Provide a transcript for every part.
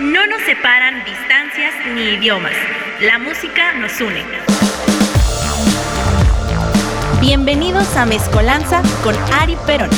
No nos separan distancias ni idiomas. La música nos une. Bienvenidos a Mezcolanza con Ari Perón.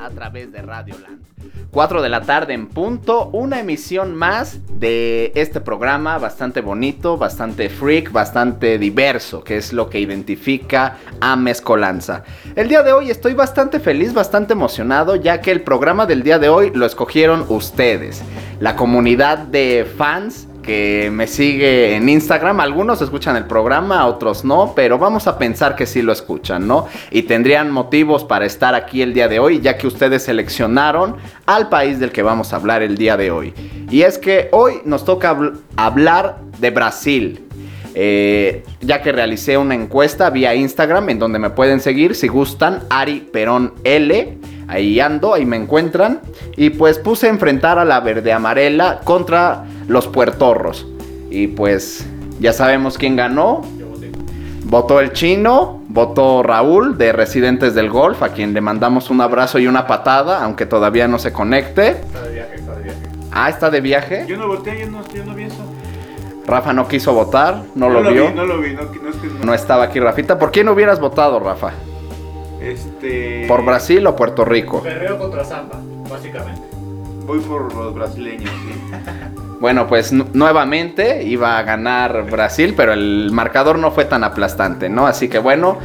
a través de Radio Land. 4 de la tarde en punto, una emisión más de este programa bastante bonito, bastante freak, bastante diverso, que es lo que identifica a Mezcolanza. El día de hoy estoy bastante feliz, bastante emocionado, ya que el programa del día de hoy lo escogieron ustedes, la comunidad de fans que me sigue en Instagram. Algunos escuchan el programa, otros no, pero vamos a pensar que sí lo escuchan, ¿no? Y tendrían motivos para estar aquí el día de hoy, ya que ustedes seleccionaron al país del que vamos a hablar el día de hoy. Y es que hoy nos toca hablar de Brasil. Eh, ya que realicé una encuesta vía Instagram en donde me pueden seguir si gustan, Ari Perón L. Ahí ando, ahí me encuentran. Y pues puse a enfrentar a la verde amarela contra los puertorros. Y pues ya sabemos quién ganó. Votó el chino, votó Raúl de Residentes del Golf, a quien le mandamos un abrazo y una patada, aunque todavía no se conecte. Está de viaje, está de viaje. Ah, está de viaje. Yo no voté, yo no, yo no vi eso. Rafa no quiso votar, no, No lo, vio. Vi, no lo vi, no, no es que no. No estaba aquí Rafita. ¿Por quién hubieras votado, Rafa? Este. ¿Por Brasil o Puerto Rico? Perreo contra Zamba, básicamente. Voy por los brasileños, sí. Bueno, pues nu- nuevamente iba a ganar Brasil, pero el marcador no fue tan aplastante, ¿no? Así que bueno,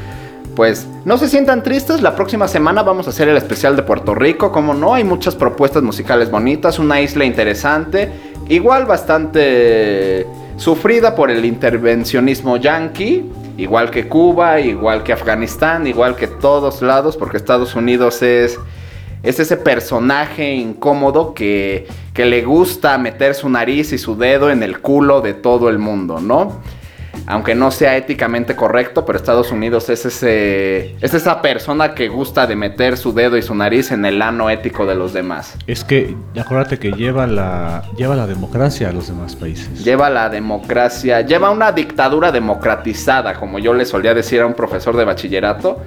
pues no se sientan tristes, la próxima semana vamos a hacer el especial de Puerto Rico, como no, hay muchas propuestas musicales bonitas, una isla interesante, igual bastante sufrida por el intervencionismo yanqui, igual que Cuba, igual que Afganistán, igual que todos lados, porque Estados Unidos es es ese personaje incómodo que, que le gusta meter su nariz y su dedo en el culo de todo el mundo, ¿no? Aunque no sea éticamente correcto, pero Estados Unidos es ese es esa persona que gusta de meter su dedo y su nariz en el ano ético de los demás. Es que acuérdate que lleva la, lleva la democracia a los demás países. Lleva la democracia, lleva una dictadura democratizada, como yo le solía decir a un profesor de bachillerato.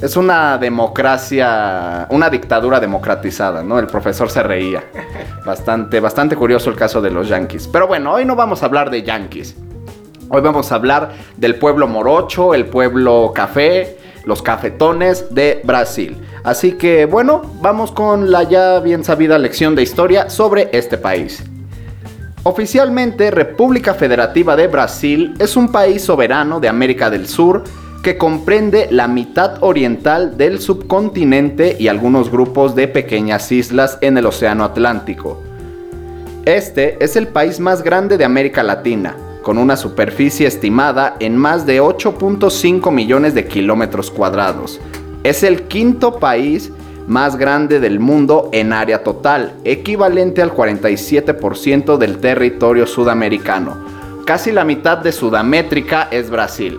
Es una democracia, una dictadura democratizada, ¿no? El profesor se reía. Bastante, bastante curioso el caso de los yankees. Pero bueno, hoy no vamos a hablar de yankees. Hoy vamos a hablar del pueblo morocho, el pueblo café, los cafetones de Brasil. Así que bueno, vamos con la ya bien sabida lección de historia sobre este país. Oficialmente, República Federativa de Brasil es un país soberano de América del Sur que comprende la mitad oriental del subcontinente y algunos grupos de pequeñas islas en el Océano Atlántico. Este es el país más grande de América Latina, con una superficie estimada en más de 8.5 millones de kilómetros cuadrados. Es el quinto país más grande del mundo en área total, equivalente al 47% del territorio sudamericano. Casi la mitad de Sudamétrica es Brasil.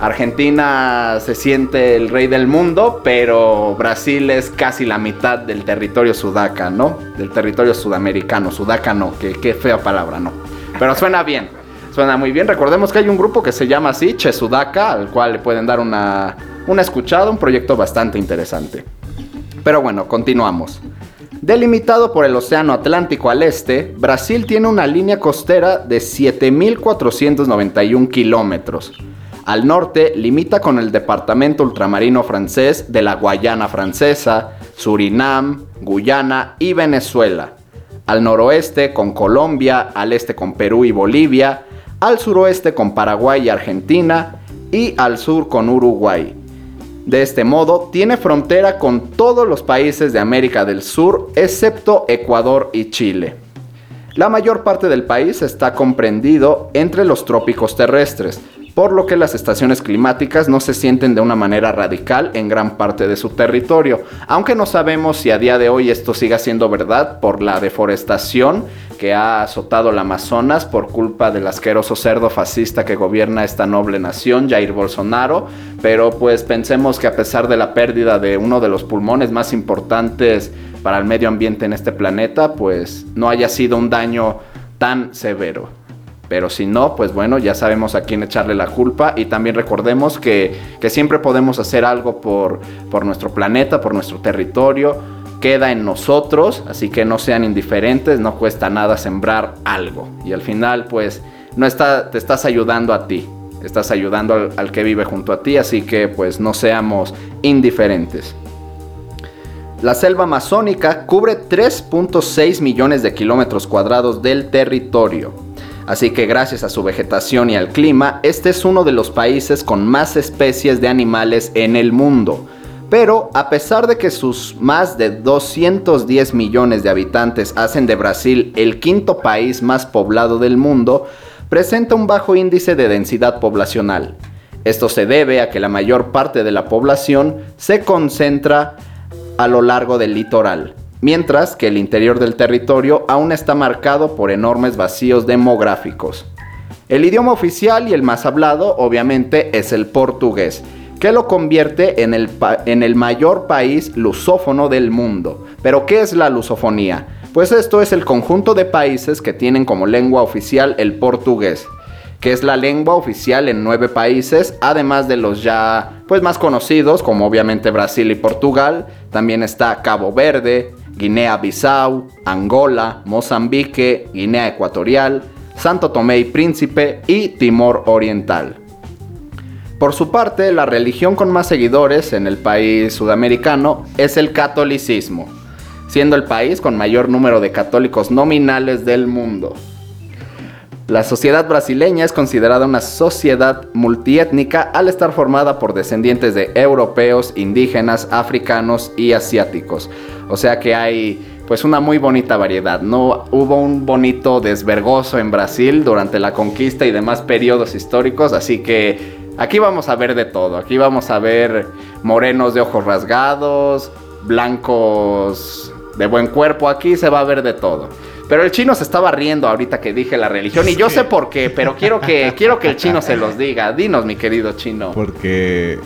Argentina se siente el rey del mundo, pero Brasil es casi la mitad del territorio sudaca, ¿no? Del territorio sudamericano. Sudaca no, que qué fea palabra, ¿no? Pero suena bien, suena muy bien. Recordemos que hay un grupo que se llama así, Che Sudaca, al cual le pueden dar una, una escuchada, un proyecto bastante interesante. Pero bueno, continuamos. Delimitado por el Océano Atlántico al este, Brasil tiene una línea costera de 7.491 kilómetros. Al norte limita con el departamento ultramarino francés de la Guayana Francesa, Surinam, Guyana y Venezuela. Al noroeste con Colombia, al este con Perú y Bolivia, al suroeste con Paraguay y Argentina y al sur con Uruguay. De este modo, tiene frontera con todos los países de América del Sur, excepto Ecuador y Chile. La mayor parte del país está comprendido entre los trópicos terrestres, por lo que las estaciones climáticas no se sienten de una manera radical en gran parte de su territorio, aunque no sabemos si a día de hoy esto siga siendo verdad por la deforestación que ha azotado el Amazonas por culpa del asqueroso cerdo fascista que gobierna esta noble nación, Jair Bolsonaro, pero pues pensemos que a pesar de la pérdida de uno de los pulmones más importantes para el medio ambiente en este planeta, pues no haya sido un daño tan severo. Pero si no, pues bueno, ya sabemos a quién echarle la culpa y también recordemos que, que siempre podemos hacer algo por, por nuestro planeta, por nuestro territorio. Queda en nosotros, así que no sean indiferentes, no cuesta nada sembrar algo. Y al final, pues, no está, te estás ayudando a ti, estás ayudando al, al que vive junto a ti, así que pues no seamos indiferentes. La selva amazónica cubre 3.6 millones de kilómetros cuadrados del territorio. Así que gracias a su vegetación y al clima, este es uno de los países con más especies de animales en el mundo. Pero a pesar de que sus más de 210 millones de habitantes hacen de Brasil el quinto país más poblado del mundo, presenta un bajo índice de densidad poblacional. Esto se debe a que la mayor parte de la población se concentra a lo largo del litoral, mientras que el interior del territorio aún está marcado por enormes vacíos demográficos. El idioma oficial y el más hablado obviamente es el portugués, que lo convierte en el, en el mayor país lusófono del mundo. Pero ¿qué es la lusofonía? Pues esto es el conjunto de países que tienen como lengua oficial el portugués que es la lengua oficial en nueve países, además de los ya pues más conocidos como obviamente Brasil y Portugal, también está Cabo Verde, Guinea-Bissau, Angola, Mozambique, Guinea Ecuatorial, Santo Tomé y Príncipe y Timor Oriental. Por su parte, la religión con más seguidores en el país sudamericano es el catolicismo, siendo el país con mayor número de católicos nominales del mundo. La sociedad brasileña es considerada una sociedad multiétnica al estar formada por descendientes de europeos, indígenas, africanos y asiáticos. O sea que hay pues una muy bonita variedad. No hubo un bonito desvergoso en Brasil durante la conquista y demás periodos históricos, así que aquí vamos a ver de todo. Aquí vamos a ver morenos de ojos rasgados, blancos de buen cuerpo, aquí se va a ver de todo. Pero el chino se estaba riendo ahorita que dije la religión y yo sé por qué, pero quiero que quiero que el chino se los diga. Dinos, mi querido chino. Porque.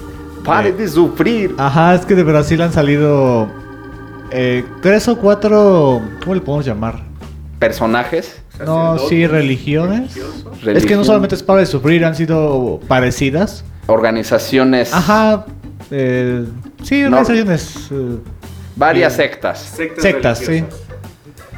Pare eh, de sufrir. Ajá, es que de Brasil han salido eh, tres o cuatro. ¿Cómo le podemos llamar? Personajes. No, sí, religiones. Es que no solamente es para de sufrir, han sido parecidas. organizaciones. Ajá. eh, sí, No. organizaciones. eh, Varias Bien. sectas. sectas, sí.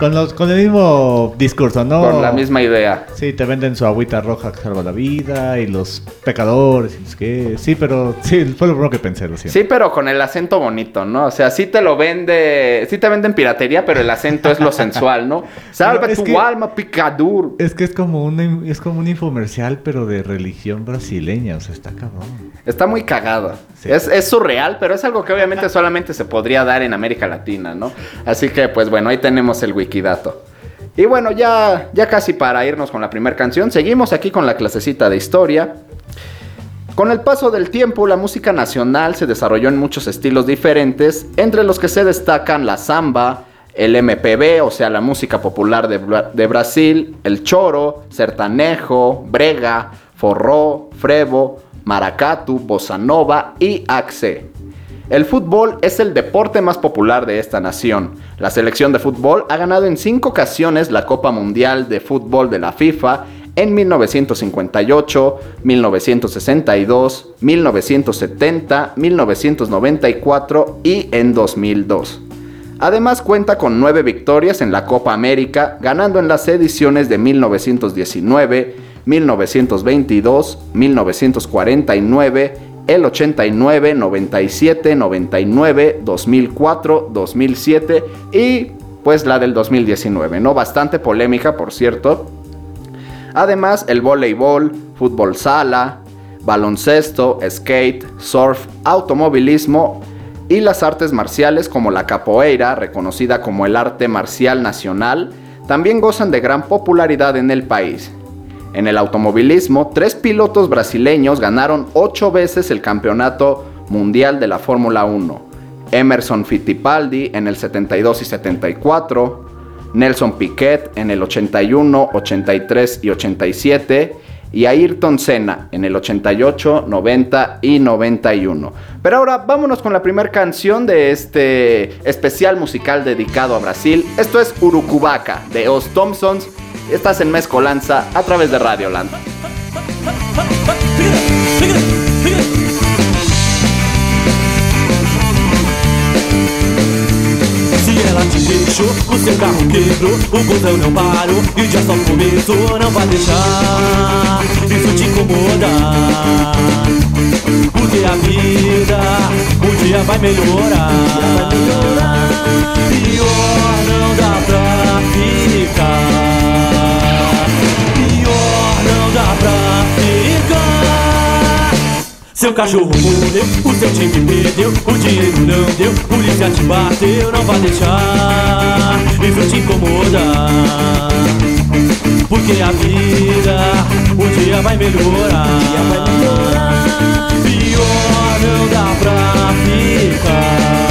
Con, los, con el mismo discurso, ¿no? Con la misma idea. Sí, te venden su agüita roja que salva la vida y los pecadores y los que... Sí, pero sí, fue lo primero que pensé, lo siento. Sí, pero con el acento bonito, ¿no? O sea, sí te lo vende, sí te venden piratería, pero el acento es lo sensual, ¿no? Salva es tu que- alma, picadur. Es que es como, un, es como un infomercial, pero de religión brasileña, o sea, está cabrón. Está muy cagado. Sí. Es, es surreal, pero es algo que obviamente solamente se podría dar en América Latina, ¿no? Así que, pues bueno, ahí tenemos el Y bueno, ya, ya casi para irnos con la primera canción, seguimos aquí con la clasecita de historia. Con el paso del tiempo, la música nacional se desarrolló en muchos estilos diferentes, entre los que se destacan la samba, el MPB, o sea, la música popular de, de Brasil, el choro, sertanejo, brega, forró, frevo, maracatu, bossa nova y axe. El fútbol es el deporte más popular de esta nación. La selección de fútbol ha ganado en cinco ocasiones la Copa Mundial de Fútbol de la FIFA en 1958, 1962, 1970, 1994 y en 2002. Además cuenta con nueve victorias en la Copa América, ganando en las ediciones de 1919, 1922, 1949, el 89, 97, 99, 2004, 2007 y pues la del 2019, ¿no? Bastante polémica, por cierto. Además, el voleibol, fútbol sala, baloncesto, skate, surf, automovilismo y las artes marciales como la capoeira, reconocida como el arte marcial nacional, también gozan de gran popularidad en el país. En el automovilismo, tres pilotos brasileños ganaron ocho veces el campeonato mundial de la Fórmula 1. Emerson Fittipaldi en el 72 y 74, Nelson Piquet en el 81, 83 y 87 y Ayrton Senna en el 88, 90 y 91. Pero ahora vámonos con la primera canción de este especial musical dedicado a Brasil. Esto es Urucubaca de Os Thompsons Estás en Mezcolanza a través de Radio Land. Deixou, o seu carro quebrou, o botão não parou e o dia só começou, não vai deixar isso te incomodar. Porque a vida um dia vai melhorar. Pior não dá pra ficar. Seu cachorro morreu, o seu time perdeu, o dinheiro não deu, polícia te bateu, não vai deixar isso te incomodar. Porque a vida um dia vai melhorar. Pior não dá pra ficar.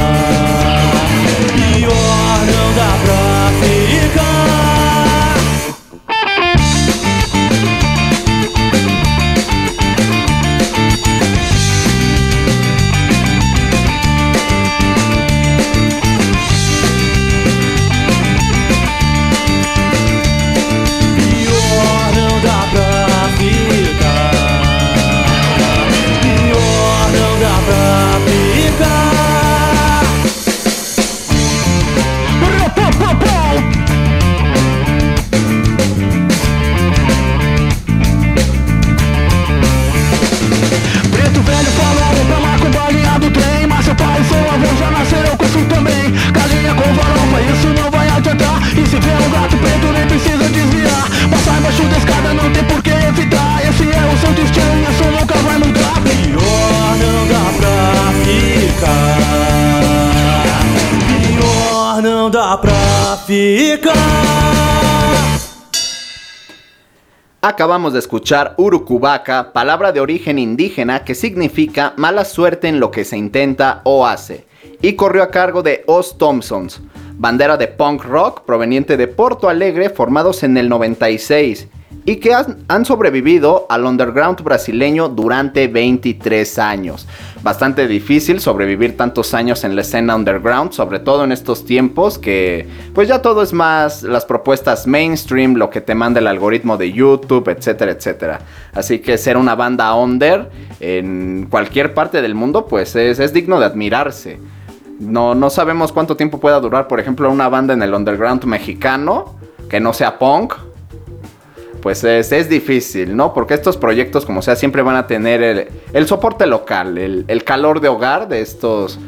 Acabamos de escuchar Urucubaca, palabra de origen indígena que significa mala suerte en lo que se intenta o hace, y corrió a cargo de Os Thompsons, bandera de punk rock proveniente de Porto Alegre formados en el 96 y que han, sobrevivido al underground brasileño durante 23 años. Bastante difícil sobrevivir tantos años en la escena underground, sobre todo en estos tiempos que pues ya todo es más las propuestas mainstream, lo que te manda el algoritmo de YouTube, etcétera, etcétera. Así que ser una banda under en cualquier parte del mundo pues es, es digno de admirarse. No, no sabemos cuánto tiempo pueda durar, por ejemplo, una banda en el underground mexicano que no sea punk, pues es, es difícil, ¿no? Porque estos proyectos, como sea, siempre van a tener el, el soporte local, el, el calor de hogar de estos,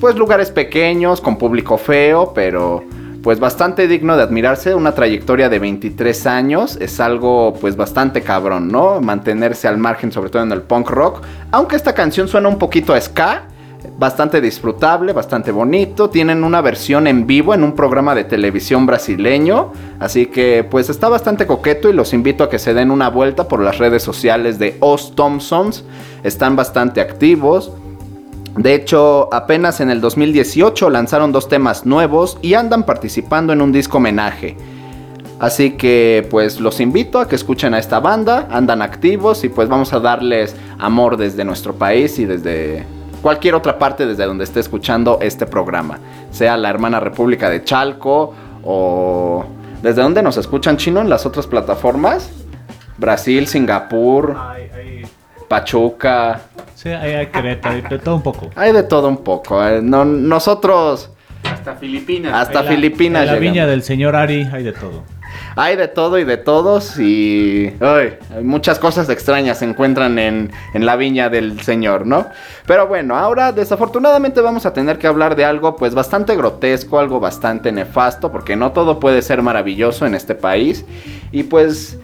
pues, lugares pequeños, con público feo, pero pues bastante digno de admirarse. Una trayectoria de 23 años es algo, pues, bastante cabrón, ¿no? Mantenerse al margen, sobre todo en el punk rock. Aunque esta canción suena un poquito a ska, bastante disfrutable, bastante bonito. Tienen una versión en vivo en un programa de televisión brasileño. Así que pues está bastante coqueto y los invito a que se den una vuelta por las redes sociales de Os Thompsons. Están bastante activos. De hecho, apenas en el 2018 lanzaron dos temas nuevos y andan participando en un disco homenaje. Así que pues los invito a que escuchen a esta banda, andan activos y pues vamos a darles amor desde nuestro país y desde cualquier otra parte desde donde esté escuchando este programa. Sea la hermana República de Chalco o... ¿Desde dónde nos escuchan chino en las otras plataformas? Brasil, Singapur, Pachuca. Sí, hay, hay Querétaro, de todo un poco. Hay de todo un poco. eh. No- nosotros Hasta Filipinas. hasta En la- Filipinas En la viña del señor Ari hay de todo. Hay de todo y de todos y muchas cosas extrañas se encuentran en, en la viña del señor, ¿no? Pero bueno, ahora desafortunadamente vamos a tener que hablar de algo pues bastante grotesco, algo bastante nefasto, porque no todo puede ser maravilloso en este país. Y pues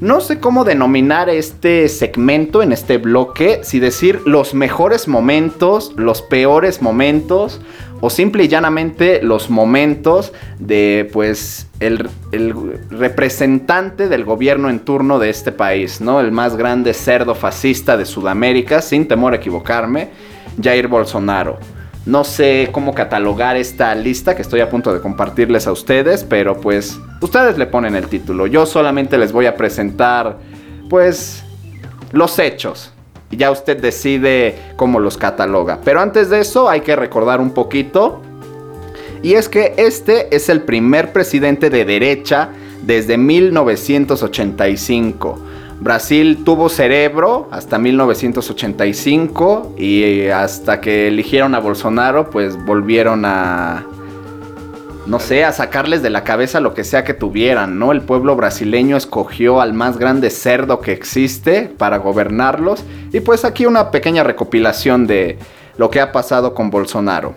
no sé cómo denominar este segmento en este bloque, si decir los mejores momentos, los peores momentos, o simple y llanamente los momentos de pues el, el representante del gobierno en turno de este país, ¿no? El más grande cerdo fascista de Sudamérica, sin temor a equivocarme, Jair Bolsonaro. No sé cómo catalogar esta lista que estoy a punto de compartirles a ustedes, pero pues ustedes le ponen el título. Yo solamente les voy a presentar pues los hechos. Y ya usted decide cómo los cataloga. Pero antes de eso hay que recordar un poquito. Y es que este es el primer presidente de derecha desde 1985. Brasil tuvo cerebro hasta 1985 y hasta que eligieron a Bolsonaro, pues volvieron a, no sé, a sacarles de la cabeza lo que sea que tuvieran, ¿no? El pueblo brasileño escogió al más grande cerdo que existe para gobernarlos. Y pues aquí una pequeña recopilación de lo que ha pasado con Bolsonaro.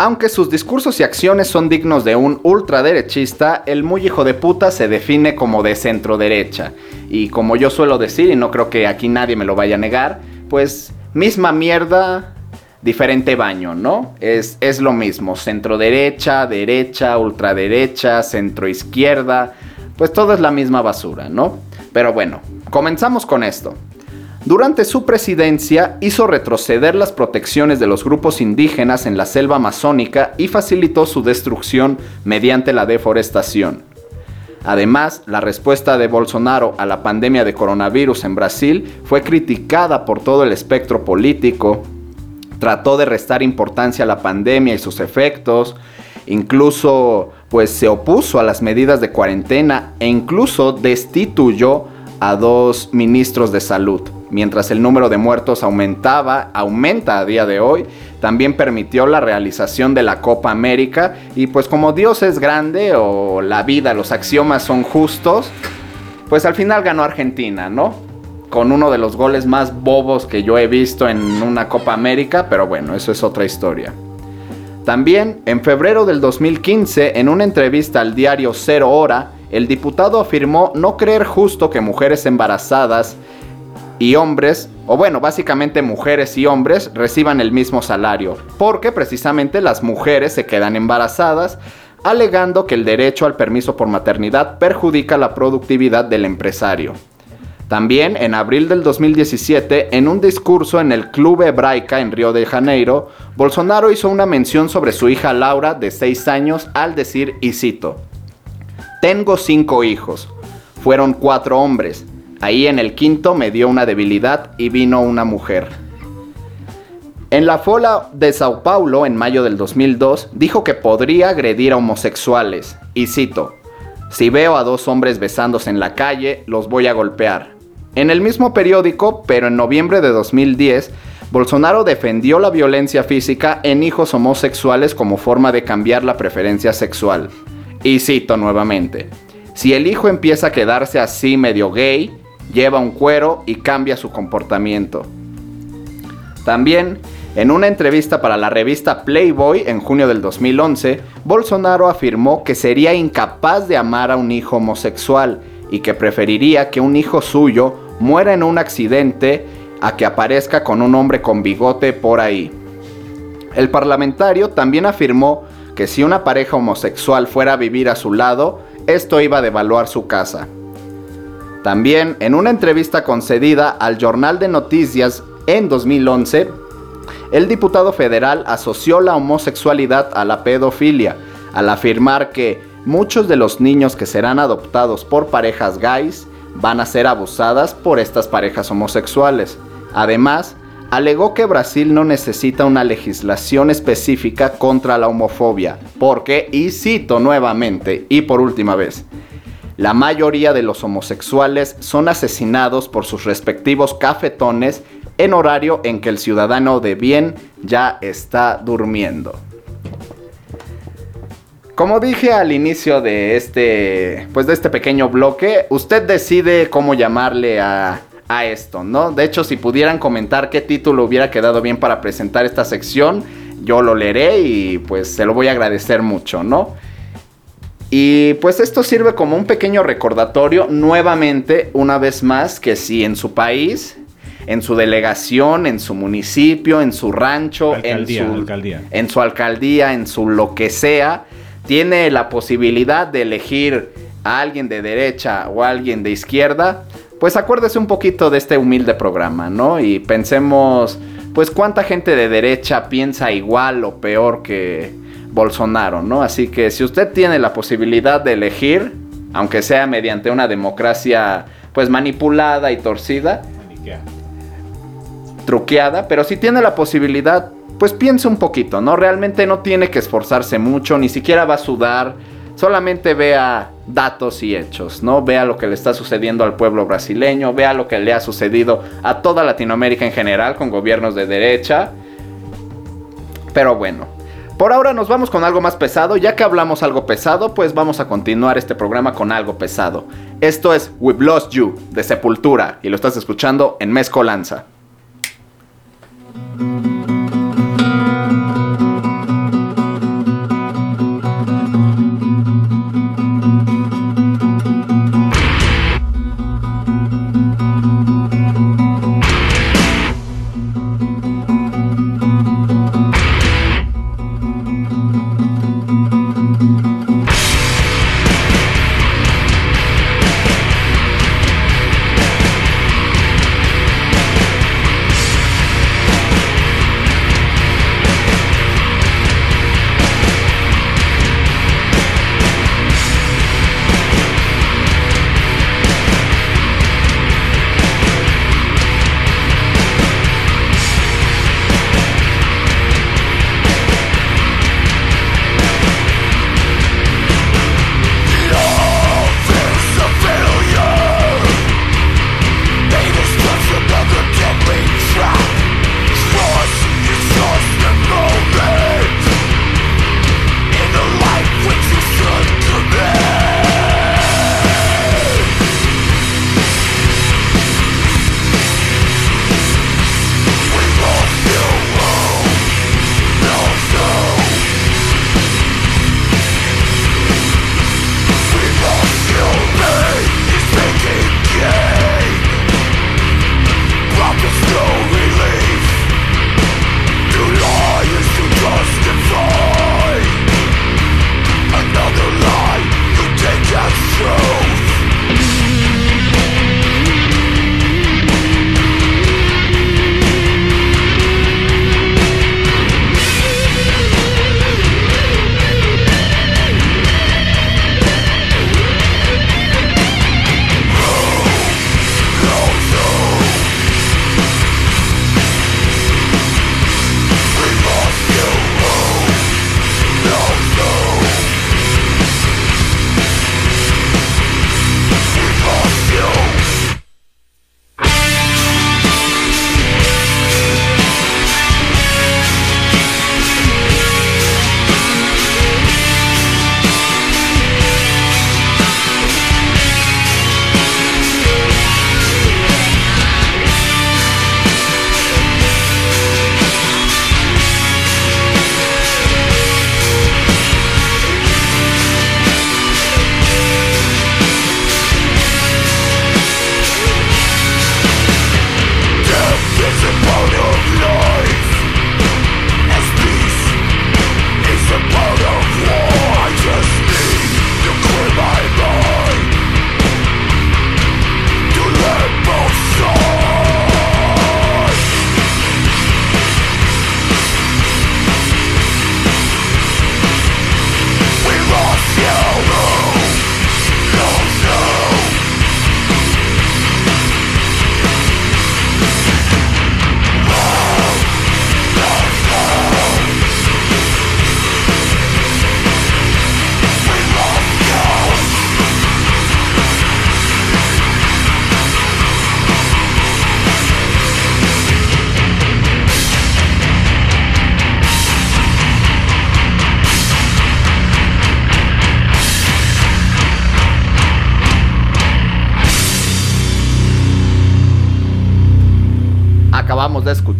Aunque sus discursos y acciones son dignos de un ultraderechista, el muy hijo de puta se define como de centro derecha. Y como yo suelo decir, y no creo que aquí nadie me lo vaya a negar, pues misma mierda, diferente baño, ¿no? Es, es lo mismo, centro derecha, derecha, ultraderecha, centro izquierda, pues todo es la misma basura, ¿no? Pero bueno, comenzamos con esto. Durante su presidencia hizo retroceder las protecciones de los grupos indígenas en la selva amazónica y facilitó su destrucción mediante la deforestación. Además, la respuesta de Bolsonaro a la pandemia de coronavirus en Brasil fue criticada por todo el espectro político, trató de restar importancia a la pandemia y sus efectos, incluso pues se opuso a las medidas de cuarentena e incluso destituyó a dos ministros de salud. Mientras el número de muertos aumentaba, aumenta a día de hoy, también permitió la realización de la Copa América y pues como Dios es grande o la vida, los axiomas son justos, pues al final ganó Argentina, ¿no? Con uno de los goles más bobos que yo he visto en una Copa América, pero bueno, eso es otra historia. También, en febrero del 2015, en una entrevista al diario Cero Hora, el diputado afirmó no creer justo que mujeres embarazadas y hombres, o bueno, básicamente mujeres y hombres, reciban el mismo salario, porque precisamente las mujeres se quedan embarazadas, alegando que el derecho al permiso por maternidad perjudica la productividad del empresario. También en abril del 2017, en un discurso en el Club Hebraica en Río de Janeiro, Bolsonaro hizo una mención sobre su hija Laura de 6 años al decir, y cito, Tengo cinco hijos, fueron cuatro hombres, ahí en el quinto me dio una debilidad y vino una mujer. En la fola de Sao Paulo en mayo del 2002 dijo que podría agredir a homosexuales, y cito, si veo a dos hombres besándose en la calle, los voy a golpear. En el mismo periódico, pero en noviembre de 2010, Bolsonaro defendió la violencia física en hijos homosexuales como forma de cambiar la preferencia sexual. Y cito nuevamente, si el hijo empieza a quedarse así medio gay, lleva un cuero y cambia su comportamiento. También, en una entrevista para la revista Playboy en junio del 2011, Bolsonaro afirmó que sería incapaz de amar a un hijo homosexual y que preferiría que un hijo suyo muera en un accidente a que aparezca con un hombre con bigote por ahí. El parlamentario también afirmó que si una pareja homosexual fuera a vivir a su lado, esto iba a devaluar su casa. También, en una entrevista concedida al Jornal de Noticias en 2011, el diputado federal asoció la homosexualidad a la pedofilia, al afirmar que muchos de los niños que serán adoptados por parejas gays van a ser abusadas por estas parejas homosexuales. Además, alegó que Brasil no necesita una legislación específica contra la homofobia, porque, y cito nuevamente y por última vez, la mayoría de los homosexuales son asesinados por sus respectivos cafetones en horario en que el ciudadano de bien ya está durmiendo. Como dije al inicio de este, pues de este pequeño bloque, usted decide cómo llamarle a, a esto, ¿no? De hecho, si pudieran comentar qué título hubiera quedado bien para presentar esta sección, yo lo leeré y pues se lo voy a agradecer mucho, ¿no? Y pues esto sirve como un pequeño recordatorio nuevamente, una vez más, que si en su país, en su delegación, en su municipio, en su rancho, Alcaldía, en, su, alcaldía. en su alcaldía, en su lo que sea, tiene la posibilidad de elegir a alguien de derecha o a alguien de izquierda, pues acuérdese un poquito de este humilde programa, ¿no? Y pensemos, pues cuánta gente de derecha piensa igual o peor que Bolsonaro, ¿no? Así que si usted tiene la posibilidad de elegir, aunque sea mediante una democracia pues manipulada y torcida, truqueada, pero si tiene la posibilidad, pues piense un poquito, ¿no? Realmente no tiene que esforzarse mucho, ni siquiera va a sudar, solamente vea datos y hechos, ¿no? Vea lo que le está sucediendo al pueblo brasileño, vea lo que le ha sucedido a toda Latinoamérica en general con gobiernos de derecha. Pero bueno, por ahora nos vamos con algo más pesado, ya que hablamos algo pesado, pues vamos a continuar este programa con algo pesado. Esto es We've Lost You de Sepultura y lo estás escuchando en Mezcolanza.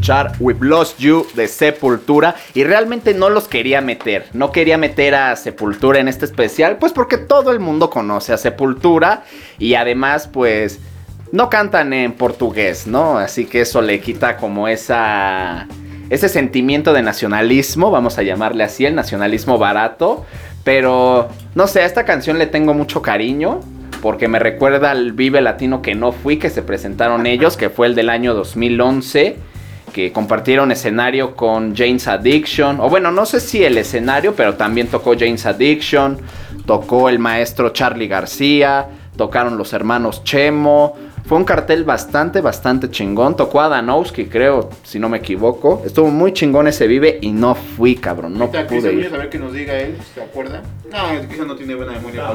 Escuchar We've Lost You de Sepultura y realmente no los quería meter. No quería meter a Sepultura en este especial, pues porque todo el mundo conoce a Sepultura y además pues no cantan en portugués, ¿no? Así que eso le quita como esa ese sentimiento de nacionalismo, vamos a llamarle así, el nacionalismo barato. Pero, no sé, a esta canción le tengo mucho cariño. Porque me recuerda al Vive Latino que no fui, que se presentaron ellos, que fue el del año 2011. Que compartieron escenario con Jane's Addiction. O bueno, no sé si el escenario, pero también tocó Jane's Addiction. Tocó el maestro Charlie García. Tocaron los hermanos Chemo. Fue un cartel bastante, bastante chingón. Tocó a Danowski, creo, si no me equivoco. Estuvo muy chingón ese Vive y no fui, cabrón. No Ahorita pude Cristian, ir. a ver que nos diga él, ¿se acuerda? No, Cristian no tiene buena memoria No,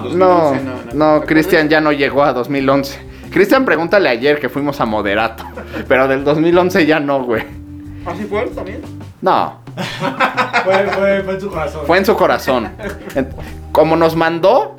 2011, no, ¿te Cristian acuerdas? ya no llegó a 2011. Cristian, pregúntale ayer que fuimos a Moderato. Pero del 2011 ya no, güey. ¿Ah, sí fue él también? No, Fue, fue, fue en su corazón. fue en su corazón. Como nos mandó,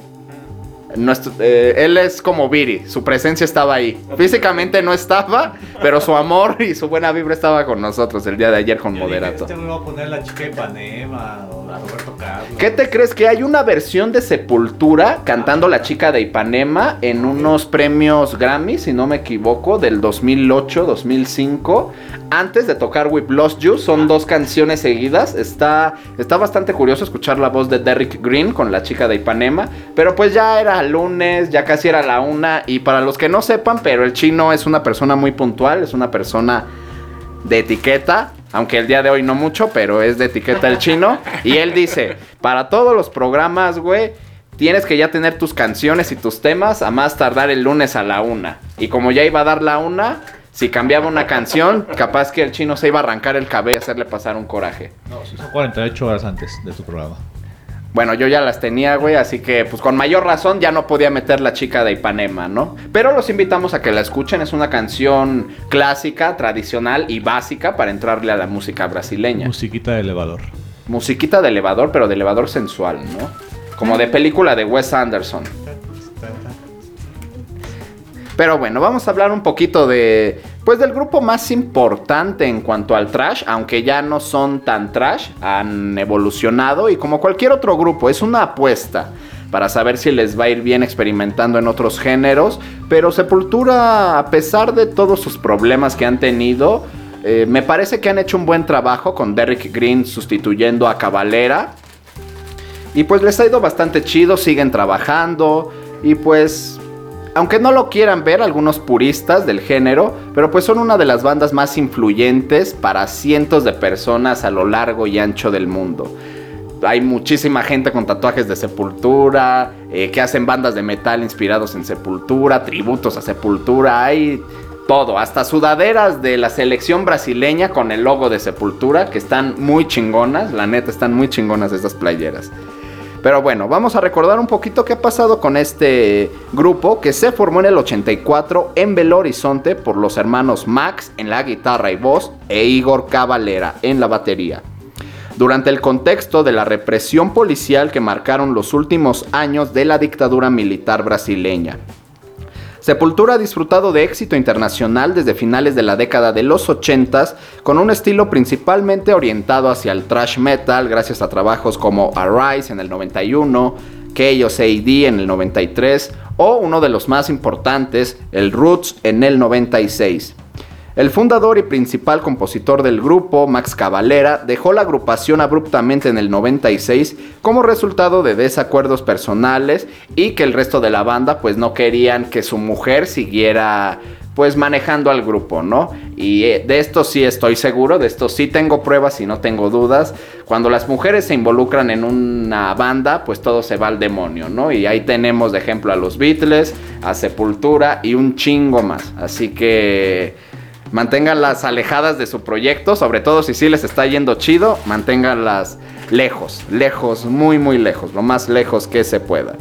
nuestro- eh, él es como Viri, su presencia estaba ahí. Físicamente no estaba, pero su amor y su buena vibra estaba con nosotros el día de ayer con Yo dije, Moderato. Este me va a poner la chica de Ipanema o la Roberto Carlos. ¿Qué te crees que hay una versión de Sepultura cantando la chica de Ipanema en unos premios Grammy, si no me equivoco, del 2008-2005? Antes de tocar We've Lost You, son dos canciones seguidas. Está, está bastante curioso escuchar la voz de Derrick Green con la chica de Ipanema. Pero pues ya era lunes, ya casi era la una. Y para los que no sepan, pero el chino es una persona muy puntual, es una persona de etiqueta, aunque el día de hoy no mucho, pero es de etiqueta el chino. Y él dice, para todos los programas, güey, tienes que ya tener tus canciones y tus temas a más tardar el lunes a la una. Y como ya iba a dar la una, si cambiaba una canción, capaz que el chino se iba a arrancar el cabello y hacerle pasar un coraje. No, sí, son 48 horas antes de tu programa. Bueno, yo ya las tenía, güey, así que pues con mayor razón ya no podía meter la chica de Ipanema, ¿no? Pero los invitamos a que la escuchen, es una canción clásica, tradicional y básica para entrarle a la música brasileña. Musiquita de elevador. Musiquita de elevador, pero de elevador sensual, ¿no? Como de película de Wes Anderson. Pero bueno, vamos a hablar un poquito de. Pues del grupo más importante en cuanto al trash, aunque ya no son tan trash, han evolucionado y como cualquier otro grupo, es una apuesta para saber si les va a ir bien experimentando en otros géneros. Pero Sepultura, a pesar de todos sus problemas que han tenido, eh, me parece que han hecho un buen trabajo con Derrick Green sustituyendo a Cavalera. Y pues les ha ido bastante chido, siguen trabajando. Y pues, aunque no lo quieran ver algunos puristas del género, pero pues son una de las bandas más influyentes para cientos de personas a lo largo y ancho del mundo. Hay muchísima gente con tatuajes de sepultura, eh, que hacen bandas de metal inspirados en sepultura, tributos a sepultura, hay todo, hasta sudaderas de la selección brasileña con el logo de sepultura, que están muy chingonas, la neta están muy chingonas estas playeras. Pero bueno, vamos a recordar un poquito qué ha pasado con este grupo que se formó en el 84 en Belo Horizonte por los hermanos Max en la guitarra y voz e Igor Cavalera en la batería. Durante el contexto de la represión policial que marcaron los últimos años de la dictadura militar brasileña. Sepultura ha disfrutado de éxito internacional desde finales de la década de los 80s con un estilo principalmente orientado hacia el thrash metal gracias a trabajos como Arise en el 91, Chaos AD en el 93 o uno de los más importantes, el Roots en el 96. El fundador y principal compositor del grupo, Max Cavalera, dejó la agrupación abruptamente en el 96 como resultado de desacuerdos personales y que el resto de la banda pues no querían que su mujer siguiera pues manejando al grupo, ¿no? Y eh, de esto sí estoy seguro, de esto sí tengo pruebas y no tengo dudas. Cuando las mujeres se involucran en una banda, pues todo se va al demonio, ¿no? Y ahí tenemos de ejemplo a los Beatles, a Sepultura y un chingo más. Así que manténganlas alejadas de su proyecto, sobre todo si sí les está yendo chido, manténganlas lejos, lejos, muy muy lejos, lo más lejos que se pueda.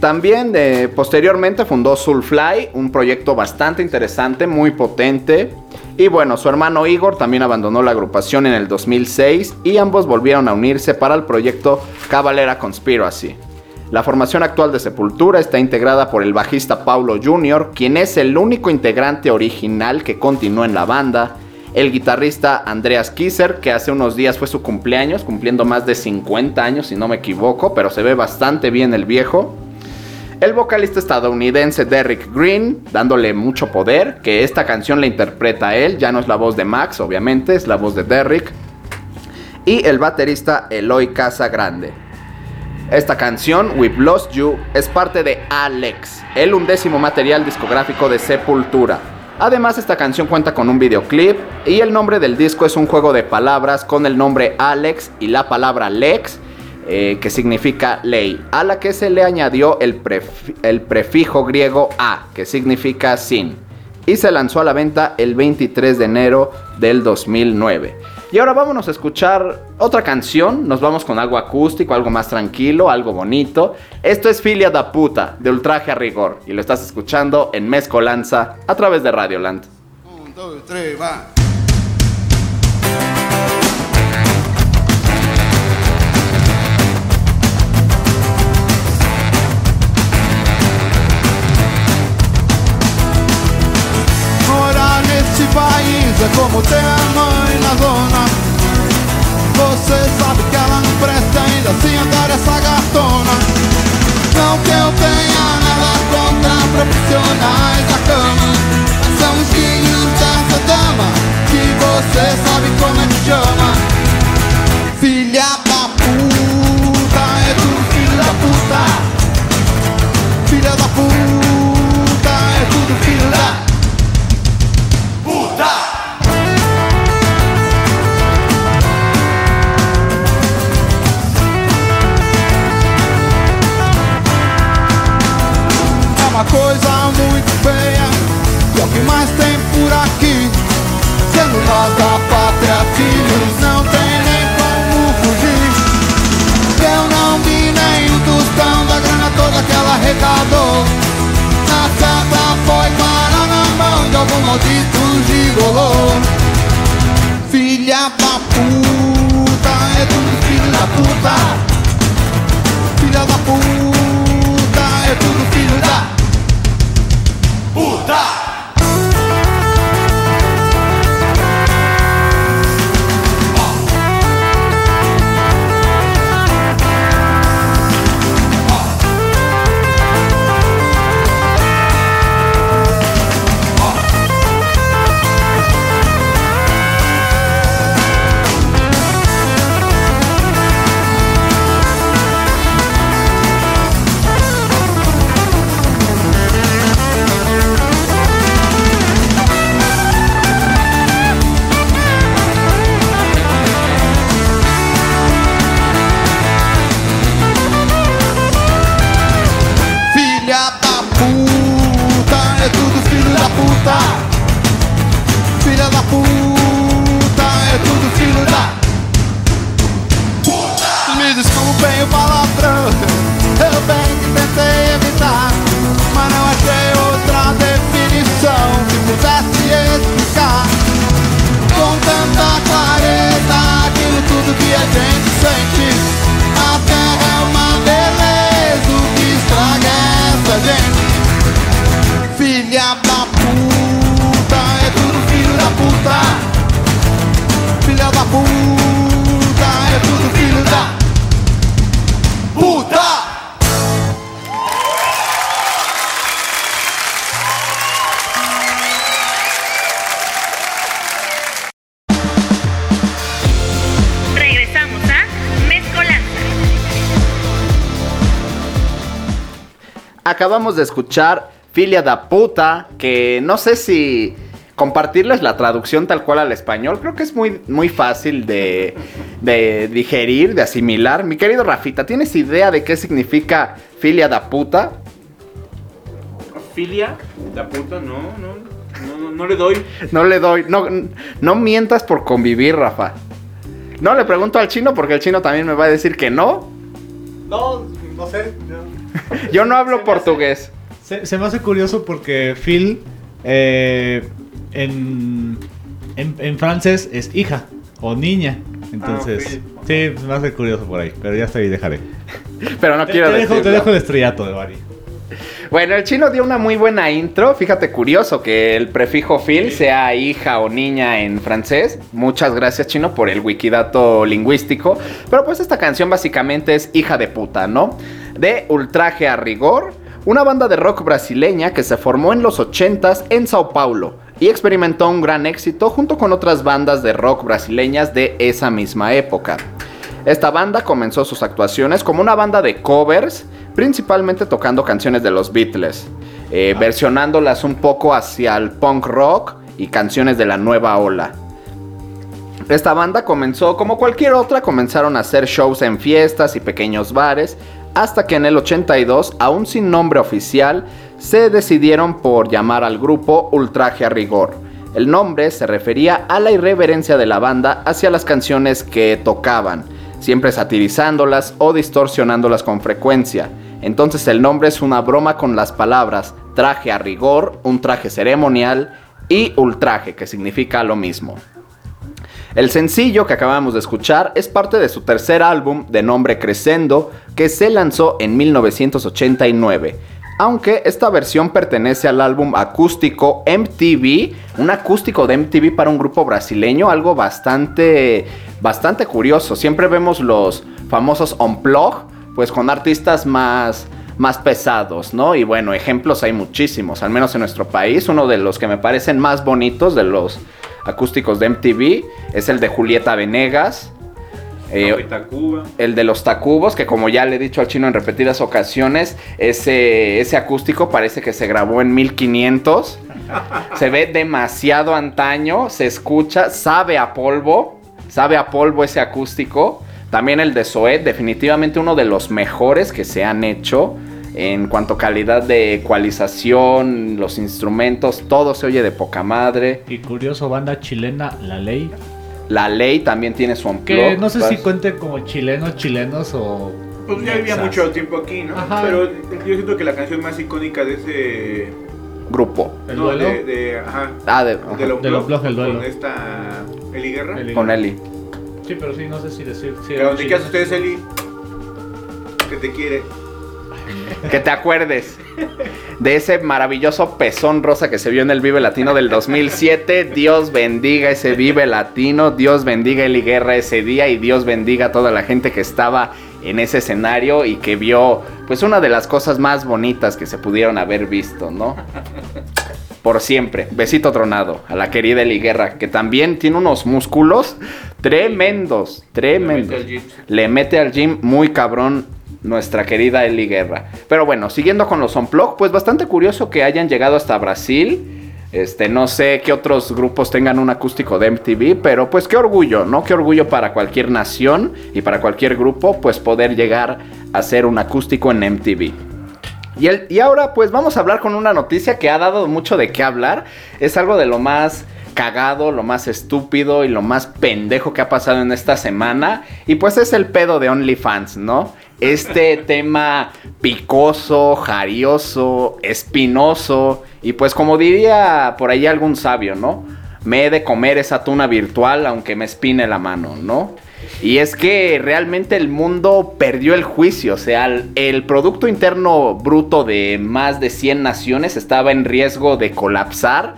También eh, posteriormente fundó Soulfly, un proyecto bastante interesante, muy potente. Y bueno, su hermano Igor también abandonó la agrupación en el 2006 y ambos volvieron a unirse para el proyecto Cavalera Conspiracy. La formación actual de Sepultura está integrada por el bajista Paulo Jr., quien es el único integrante original que continúa en la banda, el guitarrista Andreas Kisser, que hace unos días fue su cumpleaños, cumpliendo más de 50 años si no me equivoco, pero se ve bastante bien el viejo. El vocalista estadounidense Derrick Green, dándole mucho poder, que esta canción la interpreta él, ya no es la voz de Max, obviamente, es la voz de Derrick. Y el baterista Eloy Casagrande. Esta canción, We've Lost You, es parte de Alex, el undécimo material discográfico de Sepultura. Además, esta canción cuenta con un videoclip y el nombre del disco es un juego de palabras con el nombre Alex y la palabra Lex, eh, que significa ley, a la que se le añadió el, el prefijo griego a, que significa sin, y se lanzó a la venta el 23 de enero del 2009. Y ahora vámonos a escuchar otra canción, nos vamos con algo acústico, algo más tranquilo, algo bonito. Esto es Filia da Puta, de Ultraje a Rigor, y lo estás escuchando en Mezcolanza a través de Radioland. Un, dos, tres, va. Morar neste país é como ter a mãe na zona. Você sabe que ela não presta ainda assim andar essa gatona. Não que eu tenha nada contra profissionais da cama. São os filhos dessa dama que você sabe arrecadou Na certa foi parar na mão De algum maldito gigolô Filha da puta É tudo filho da puta. Filha da puta Me desculpem Acabamos de escuchar Filia da Puta, que no sé si compartirles la traducción tal cual al español. Creo que es muy, muy fácil de, de digerir, de asimilar. Mi querido Rafita, ¿tienes idea de qué significa Filia da Puta? Filia, la puta, no, no, no, no, no le doy. No le doy. No, no mientas por convivir, Rafa. No le pregunto al chino porque el chino también me va a decir que no. No, no sé. Yo no hablo portugués. Se, se me hace curioso porque Phil eh, en, en, en francés es hija o niña. Entonces, Ah, sí, se me hace curioso por ahí. Pero ya está ahí, dejaré. Pero no Te, quiero te dejo, decirlo. te dejo el estrellato de Bari. Bueno, el chino dio una muy buena intro. Fíjate, curioso que el prefijo fil sea hija o niña en francés. Muchas gracias, chino, por el wikidato lingüístico. Pero pues esta canción básicamente es hija de puta, ¿no? De Ultraje a Rigor, una banda de rock brasileña que se formó en los 80s en Sao Paulo y experimentó un gran éxito junto con otras bandas de rock brasileñas de esa misma época. Esta banda comenzó sus actuaciones como una banda de covers, principalmente tocando canciones de los Beatles, eh, versionándolas un poco hacia el punk rock y canciones de la nueva ola. Esta banda comenzó como cualquier otra, comenzaron a hacer shows en fiestas y pequeños bares, hasta que en el 82, aún sin nombre oficial, se decidieron por llamar al grupo Ultraje a Rigor. El nombre se refería a la irreverencia de la banda hacia las canciones que tocaban, siempre satirizándolas o distorsionándolas con frecuencia. Entonces el nombre es una broma con las palabras traje a rigor, un traje ceremonial y ultraje, que significa lo mismo. El sencillo que acabamos de escuchar es parte de su tercer álbum de nombre Crescendo, que se lanzó en 1989. Aunque esta versión pertenece al álbum acústico MTV, un acústico de MTV para un grupo brasileño, algo bastante, bastante curioso. Siempre vemos los famosos Unplug, pues con artistas más, más pesados, ¿no? Y bueno, ejemplos hay muchísimos, al menos en nuestro país. Uno de los que me parecen más bonitos de los acústicos de MTV es el de Julieta Venegas. Eh, el de los Tacubos, que como ya le he dicho al chino en repetidas ocasiones, ese, ese acústico parece que se grabó en 1500. Se ve demasiado antaño, se escucha, sabe a polvo, sabe a polvo ese acústico. También el de Zoet, definitivamente uno de los mejores que se han hecho en cuanto a calidad de ecualización, los instrumentos, todo se oye de poca madre. Y curioso, banda chilena, La Ley. La ley también tiene su Que unplug, no sé si ¿sabes? cuente como chilenos, chilenos o. Pues ya vivía mucho tiempo aquí, ¿no? Ajá. Pero yo siento que la canción más icónica de ese. grupo. ¿El no, duelo? de, de- ajá. Ah, de, De ajá, los Del Unplugged, el duelo. Con esta. Eli Guerra. Eli. con Eli. Sí, pero sí, no sé si decir. Si quieras chileno. ustedes, Eli. Que te quiere. Que te acuerdes de ese maravilloso pezón rosa que se vio en el Vive Latino del 2007. Dios bendiga ese Vive Latino. Dios bendiga Eli Guerra ese día. Y Dios bendiga a toda la gente que estaba en ese escenario y que vio, pues, una de las cosas más bonitas que se pudieron haber visto, ¿no? Por siempre. Besito tronado a la querida Eli Guerra, que también tiene unos músculos tremendos, tremendos. Le mete al gym muy cabrón nuestra querida Eli Guerra. Pero bueno, siguiendo con los Unplug, pues bastante curioso que hayan llegado hasta Brasil. Este, no sé qué otros grupos tengan un acústico de MTV, pero pues qué orgullo, ¿no? Qué orgullo para cualquier nación y para cualquier grupo, pues poder llegar a ser un acústico en MTV. Y, el- y ahora pues vamos a hablar con una noticia que ha dado mucho de qué hablar. Es algo de lo más cagado, lo más estúpido y lo más pendejo que ha pasado en esta semana. Y pues es el pedo de OnlyFans, ¿no? Este tema picoso, jarioso, espinoso. Y pues como diría por ahí algún sabio, ¿no? Me he de comer esa tuna virtual aunque me espine la mano, ¿no? Y es que realmente el mundo perdió el juicio, o sea, el, el Producto Interno Bruto de más de 100 naciones estaba en riesgo de colapsar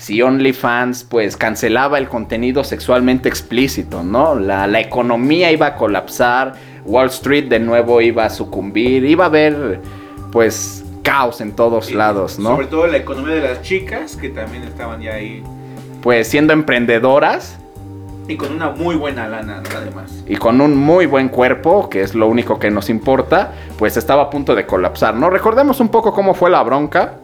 si OnlyFans pues cancelaba el contenido sexualmente explícito, ¿no? La, la economía iba a colapsar, Wall Street de nuevo iba a sucumbir, iba a haber pues caos en todos Y lados, ¿no? Sobre todo la economía de las chicas, que también estaban ya ahí. Pues siendo emprendedoras, Y con una muy buena lana, además. y con un muy buen cuerpo, que es lo único que nos importa, pues estaba a punto de colapsar, ¿no? Recordemos un poco cómo fue la bronca.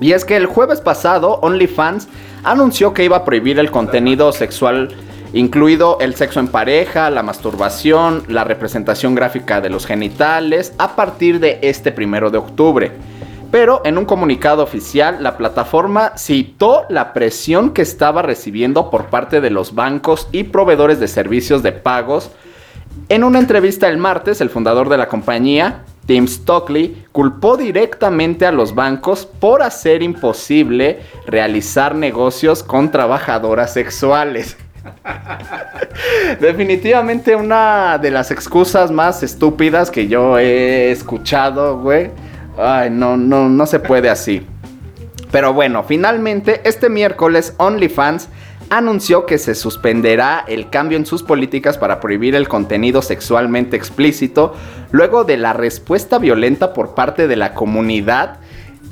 Y es que el jueves pasado OnlyFans anunció que iba a prohibir el contenido sexual, incluido el sexo en pareja, la masturbación, la representación gráfica de los genitales, a partir de este primero de octubre. Pero en un comunicado oficial, la plataforma citó la presión que estaba recibiendo por parte de los bancos y proveedores de servicios de pagos. En una entrevista el martes, el fundador de la compañía, Tim Stockley, culpó directamente a los bancos por hacer imposible realizar negocios con trabajadoras sexuales. Definitivamente una de las excusas más estúpidas que yo he escuchado, güey. Ay, no, no, no se puede así. Pero bueno, finalmente este miércoles OnlyFans anunció que se suspenderá el cambio en sus políticas para prohibir el contenido sexualmente explícito luego de la respuesta violenta por parte de la comunidad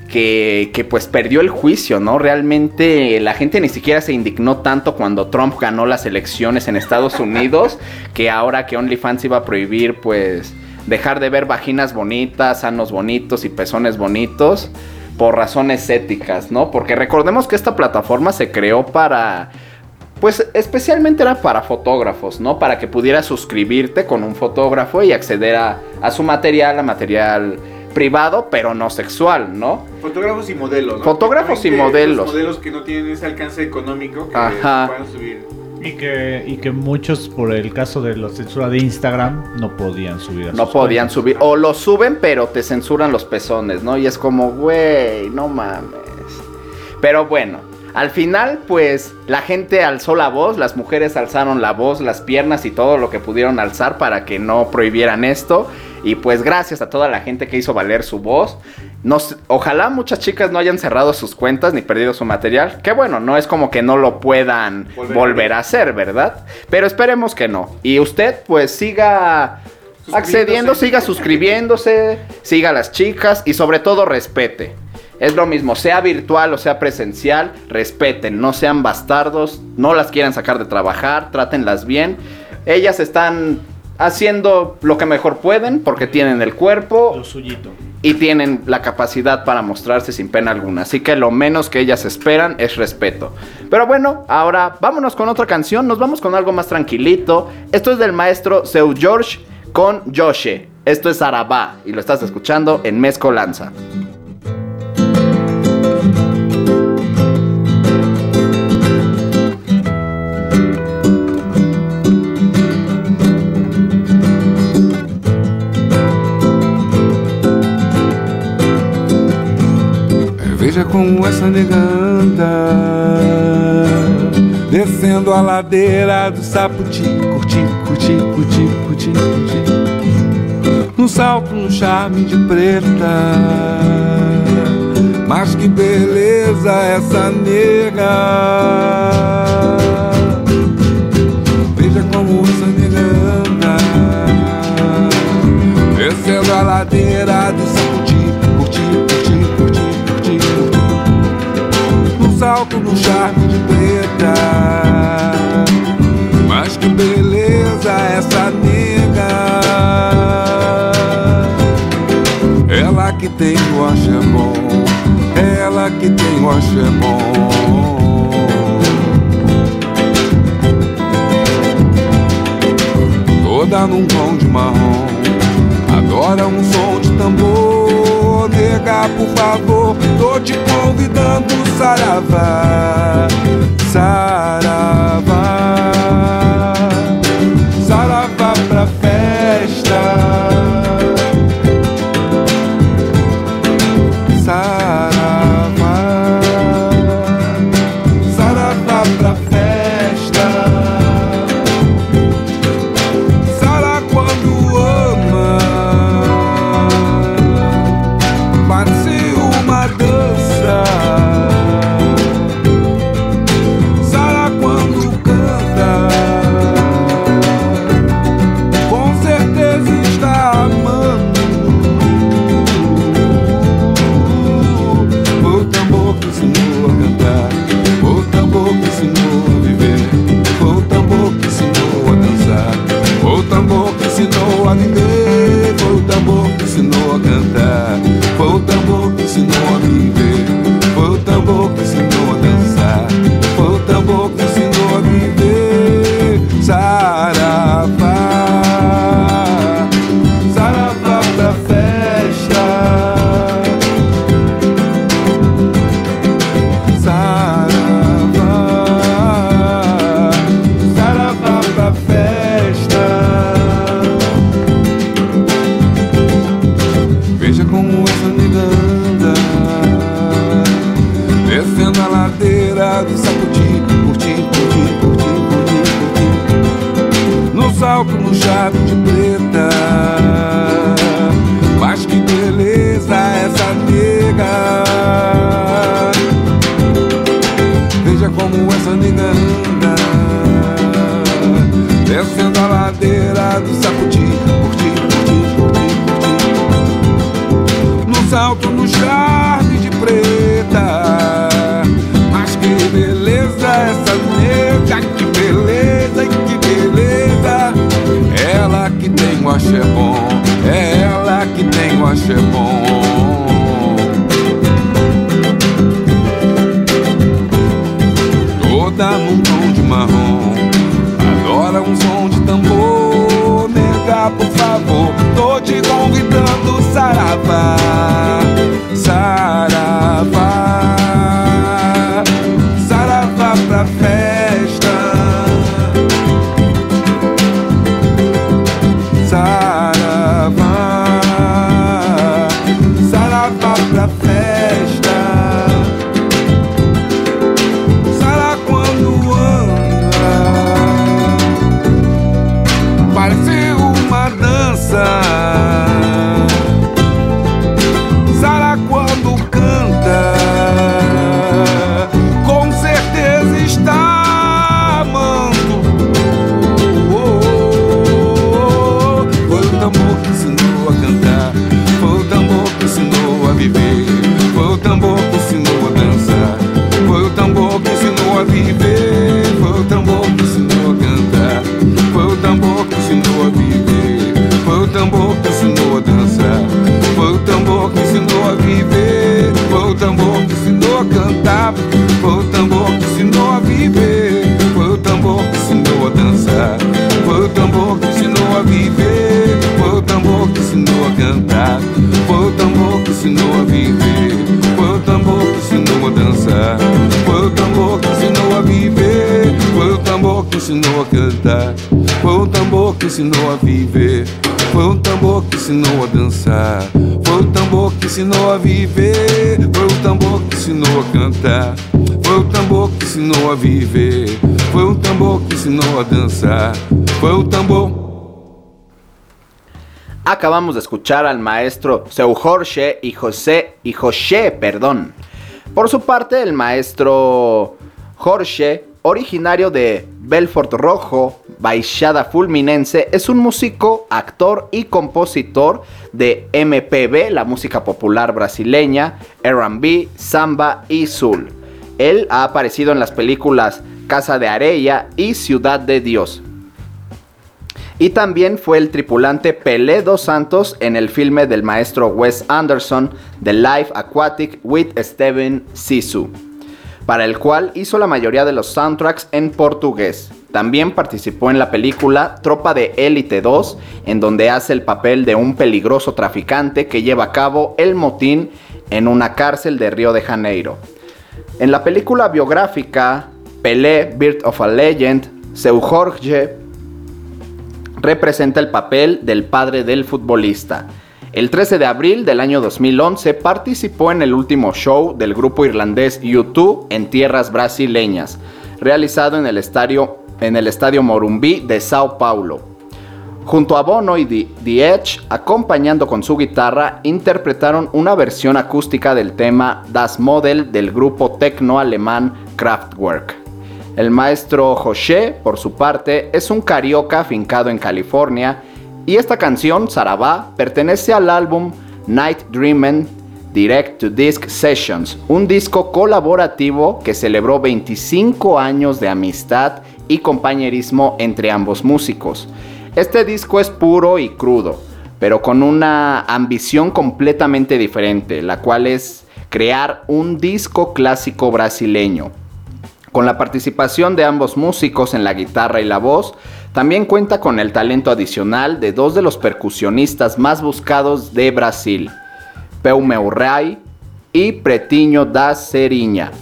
que, que, pues perdió el juicio, ¿no? Realmente la gente ni siquiera se indignó tanto cuando Trump ganó las elecciones en Estados Unidos que ahora que OnlyFans iba a prohibir pues dejar de ver vaginas bonitas, sanos bonitos y pezones bonitos por razones éticas, ¿no? Porque recordemos que esta plataforma se creó para pues especialmente era para fotógrafos, ¿no? Para que pudieras suscribirte con un fotógrafo y acceder a, a su material, a material privado, pero no sexual, ¿no? Fotógrafos y modelos. ¿no? Fotógrafos y modelos. los modelos que no tienen ese alcance económico que Ajá. puedan subir. Y que, y que muchos, por el caso de la censura de Instagram, no podían subir. a No podían cuentas. subir. O lo suben, pero te censuran los pezones, ¿no? Y es como, güey, no mames. Pero bueno, al final, pues, la gente alzó la voz, las mujeres alzaron la voz, las piernas y todo lo que pudieron alzar para que no prohibieran esto. Y pues gracias a toda la gente que hizo valer su voz. Ojalá muchas chicas no hayan cerrado sus cuentas ni perdido su material. Que bueno, no es como que no lo puedan Volver volver, a a hacer, ¿verdad? Pero esperemos que no. Y usted pues siga accediendo, siga suscribiéndose, siga a las chicas y sobre todo respete. Es lo mismo, sea virtual o sea presencial, respeten, no sean bastardos, no las quieran sacar de trabajar, trátenlas bien. Ellas están haciendo lo que mejor pueden porque tienen el cuerpo Lo suyito. y tienen la capacidad para mostrarse sin pena alguna. Así que lo menos que ellas esperan es respeto. Pero bueno, ahora vámonos con otra canción. Nos vamos con algo más tranquilito. Esto es del maestro Seu George con Joshe. Esto es Arabá y lo estás escuchando en Mezcolanza. Veja como essa nega anda Descendo a ladeira do Saputi Curti, curti, curti, curti, curti No salto, no charme de preta. Mas que beleza essa nega. Veja como essa nega anda Descendo a ladeira no charme de preta. Mas que beleza essa nega. Ela que tem o bom Ela que tem o bom Toda num tom de marrom Adora um som de tambor. Nega, por favor Tô te convidando, saravá Saravá descendo a ladeira do Saputi, curti, curti, curti, curti, curti. No salto, no jato de preta. Mas que beleza essa nega. Veja como essa nega anda Descendo a ladeira do Saputi Curti, curti, curti, curti No salto, no charme de preta tem bom, é ela que tem guaxé bom. Toda num tom de marrom, adora um som de tambor. Nega, por favor, tô te convidando, saravá. Ensinou a dançar, foi o tambor que ensinou a viver, foi o tambor que ensinou a cantar, foi o tambor que ensinou a viver, foi o tambor que ensinou a dançar, foi o tambor que ensinou a viver, foi o tambor que ensinou a cantar, foi o tambor que ensinou a viver, foi o tambor que ensinou a dançar, foi o tambor que ensinou a viver, foi o tambor que ensinou a cantar, foi o tambor que ensinou a viver, foi o tambor que ensinou a dançar, foi o tambor que ensinou a viver, foi o tambor que ensinou a cantar, foi o tambor que ensinou a viver, foi o tambor que ensinou a dançar, foi o tambor. Acabamos de escuchar al maestro Seu Jorge y José y José, perdón. Por su parte, el maestro Jorge, originario de Belfort Rojo, Baixada Fulminense, es un músico, actor y compositor de MPB, la música popular brasileña, R&B, samba y soul. Él ha aparecido en las películas Casa de Arella y Ciudad de Dios. Y también fue el tripulante Pelé dos Santos en el filme del maestro Wes Anderson, The Life Aquatic with Steven Sisu, para el cual hizo la mayoría de los soundtracks en portugués. También participó en la película Tropa de Élite 2, en donde hace el papel de un peligroso traficante que lleva a cabo el motín en una cárcel de Río de Janeiro. En la película biográfica Pelé, Birth of a Legend, Seu Jorge representa el papel del padre del futbolista. El 13 de abril del año 2011 participó en el último show del grupo irlandés U2 en tierras brasileñas, realizado en el estadio, en el estadio Morumbi de Sao Paulo. Junto a Bono y The, The Edge, acompañando con su guitarra, interpretaron una versión acústica del tema Das Model del grupo tecno alemán Kraftwerk. El maestro José, por su parte, es un carioca afincado en California y esta canción, Sarabá, pertenece al álbum Night Dreamin' Direct to Disc Sessions, un disco colaborativo que celebró 25 años de amistad y compañerismo entre ambos músicos. Este disco es puro y crudo, pero con una ambición completamente diferente, la cual es crear un disco clásico brasileño. Con la participación de ambos músicos en la guitarra y la voz, también cuenta con el talento adicional de dos de los percusionistas más buscados de Brasil, Peu Rai y Pretinho da Seriña.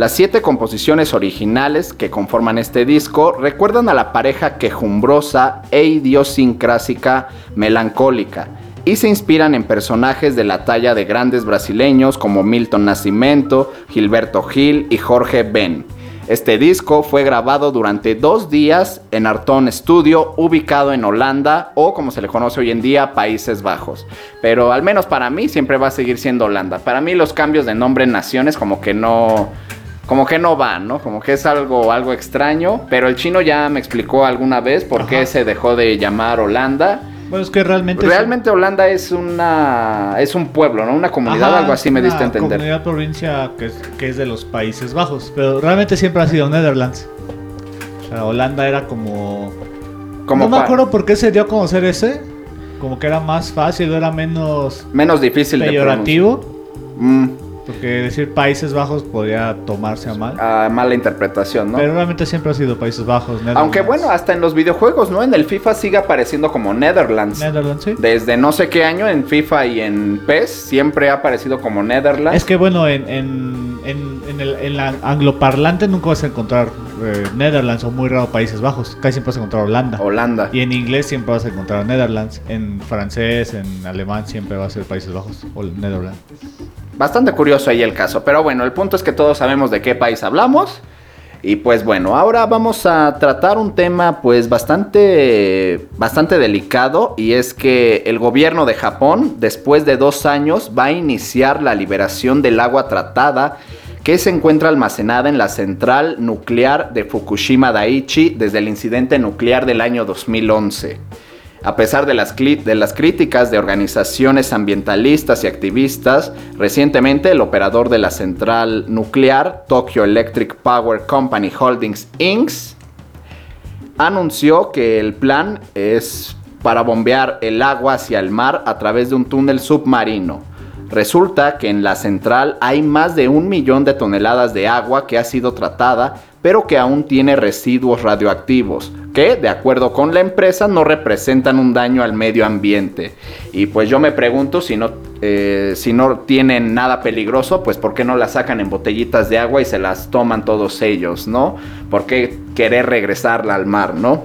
Las siete composiciones originales que conforman este disco recuerdan a la pareja quejumbrosa e idiosincrásica melancólica y se inspiran en personajes de la talla de grandes brasileños como Milton Nascimento, Gilberto Gil y Jorge Ben. Este disco fue grabado durante dos días en Arton Studio, ubicado en Holanda o como se le conoce hoy en día, Países Bajos. Pero al menos para mí siempre va a seguir siendo Holanda. Para mí los cambios de nombre en naciones como que no como que no van, ¿no? Como que es algo algo extraño, pero el chino ya me explicó alguna vez por qué se dejó de llamar Holanda. Bueno, es que realmente... es- Realmente Holanda es una es un pueblo, ¿no? Una comunidad, Ajá, algo así me una diste a entender. comunidad provincia que es, que es de los Países Bajos, pero realmente siempre ha sido Netherlands. O sea, Holanda era como... Como no me acuerdo por qué se dio a conocer ese. Como que era más fácil, era menos menos difícil de peyorativo. pronunciar. Mm, Porque decir Países Bajos podría tomarse a mal. a mala interpretación, ¿no? Pero realmente siempre ha sido Países Bajos. Netherlands. Aunque bueno, hasta en los videojuegos, ¿no? En el FIFA sigue apareciendo como Netherlands. Netherlands, sí. Desde no sé qué año en FIFA y en PES siempre ha aparecido como Netherlands. Es que bueno, en, en, en, en el, en la angloparlante nunca vas a encontrar eh, Netherlands o muy raro Países Bajos. Casi siempre vas a encontrar Holanda. Holanda. Y en inglés siempre vas a encontrar Netherlands. En francés, en alemán siempre va a ser Países Bajos o Netherlands. Bastante curioso ahí el caso. Pero bueno, el punto es que todos sabemos de qué país hablamos. Y pues bueno, ahora vamos a tratar un tema pues bastante, bastante delicado y es que el gobierno de Japón después de dos años va a iniciar la liberación del agua tratada que se encuentra almacenada en la central nuclear de Fukushima Daiichi desde el incidente nuclear del año 2011. A pesar de las, críticas de organizaciones ambientalistas y activistas, recientemente el operador de la central nuclear, Tokyo Electric Power Company Holdings Inc., anunció que el plan es para bombear el agua hacia el mar a través de un túnel submarino. Resulta que en la central hay más de un millón de toneladas de agua que ha sido tratada, pero que aún tiene residuos radioactivos, que, de acuerdo con la empresa, no representan un daño al medio ambiente. Y pues yo me pregunto si no, eh, si no tienen nada peligroso, pues ¿por qué no las sacan en botellitas de agua y se las toman todos ellos, no? ¿Por qué querer regresarla al mar, no?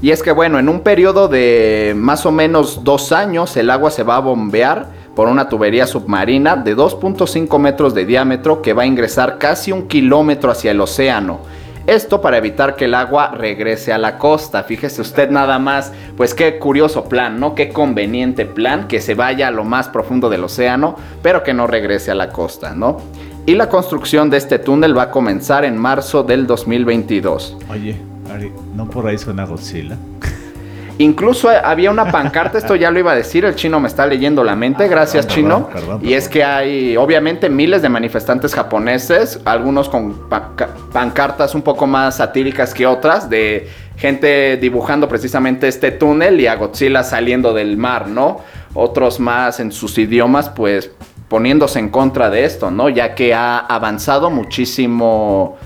Y es que bueno, en un periodo de más o menos dos años el agua se va a bombear por una tubería submarina de 2.5 metros de diámetro que va a ingresar casi un kilómetro hacia el océano. Esto para evitar que el agua regrese a la costa. Fíjese usted nada más, pues qué curioso plan, ¿no? Qué conveniente plan que se vaya a lo más profundo del océano, pero que no regrese a la costa, ¿no? Y la construcción de este túnel va a comenzar en marzo del 2022. Oye, Ari, ¿no por ahí suena Godzilla? Incluso había una pancarta, esto ya lo iba a decir, el chino me está leyendo la mente, gracias perdón, chino. perdón, Y es que hay obviamente miles de manifestantes japoneses, algunos con pa- ca- pancartas un poco más satíricas que otras, de gente dibujando precisamente este túnel y a Godzilla saliendo del mar, ¿no? Otros más en sus idiomas, pues poniéndose en contra de esto, ¿no? Ya que ha avanzado muchísimo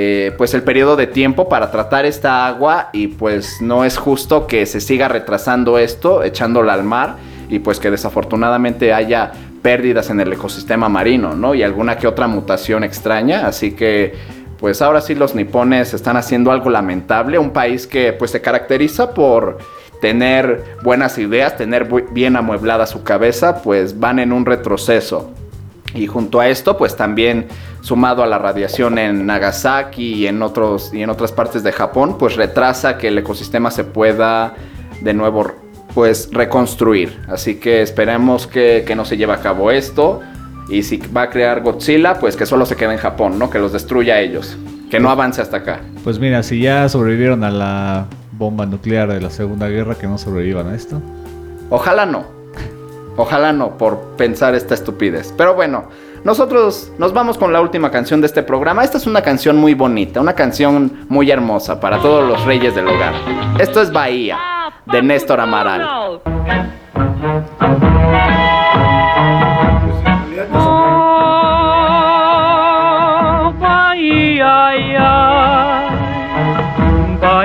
eh, pues el periodo de tiempo para tratar esta agua y pues no es justo que se siga retrasando esto, echándola al mar y pues que desafortunadamente haya pérdidas en el ecosistema marino, ¿no? Y alguna que otra mutación extraña, así que pues ahora sí los nipones están haciendo algo lamentable, un país que pues se caracteriza por tener buenas ideas, tener bien amueblada su cabeza, pues van en un retroceso. Y junto a esto, pues también sumado a la radiación en Nagasaki y en, otros, y en otras partes de Japón, pues retrasa que el ecosistema se pueda de nuevo pues reconstruir. Así que esperemos que, que no se lleve a cabo esto. Y si va a crear Godzilla, pues que solo se quede en Japón, ¿no? Que los destruya a ellos. Que no avance hasta acá. Pues mira, si ya sobrevivieron a la bomba nuclear de la Segunda Guerra, que no sobrevivan a esto. Ojalá no. Ojalá no, por pensar esta estupidez. Pero bueno, nosotros nos vamos con la última canción de este programa. Esta es una canción muy bonita, una canción muy hermosa para todos los reyes del hogar. Esto es Bahía, de Néstor Amaral.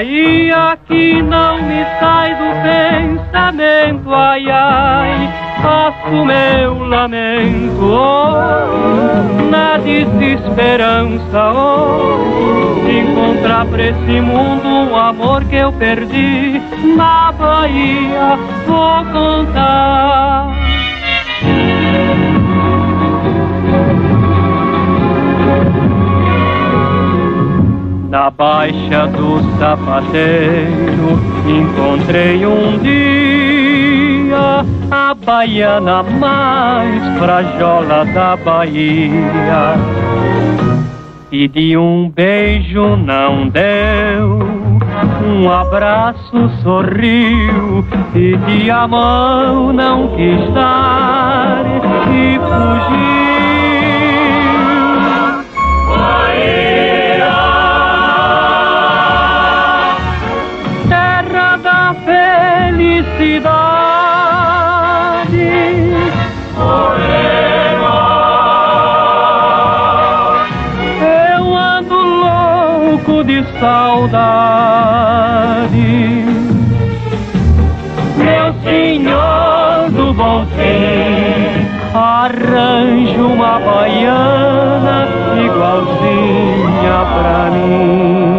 Bahia que não me sai do pensamento, ai, ai. Faço meu lamento oh, na desesperança oh, de encontrar pra esse mundo o amor que eu perdi na Bahia. Vou contar. Na baixa do sapateiro encontrei um dia a baiana mais frajola da Bahia. Pedi um beijo, não deu. Um abraço sorriu, pedi a mão, não quis dar e fugiu. Saudade. Meu senhor do bom fim, arranje uma baiana igualzinha pra mim.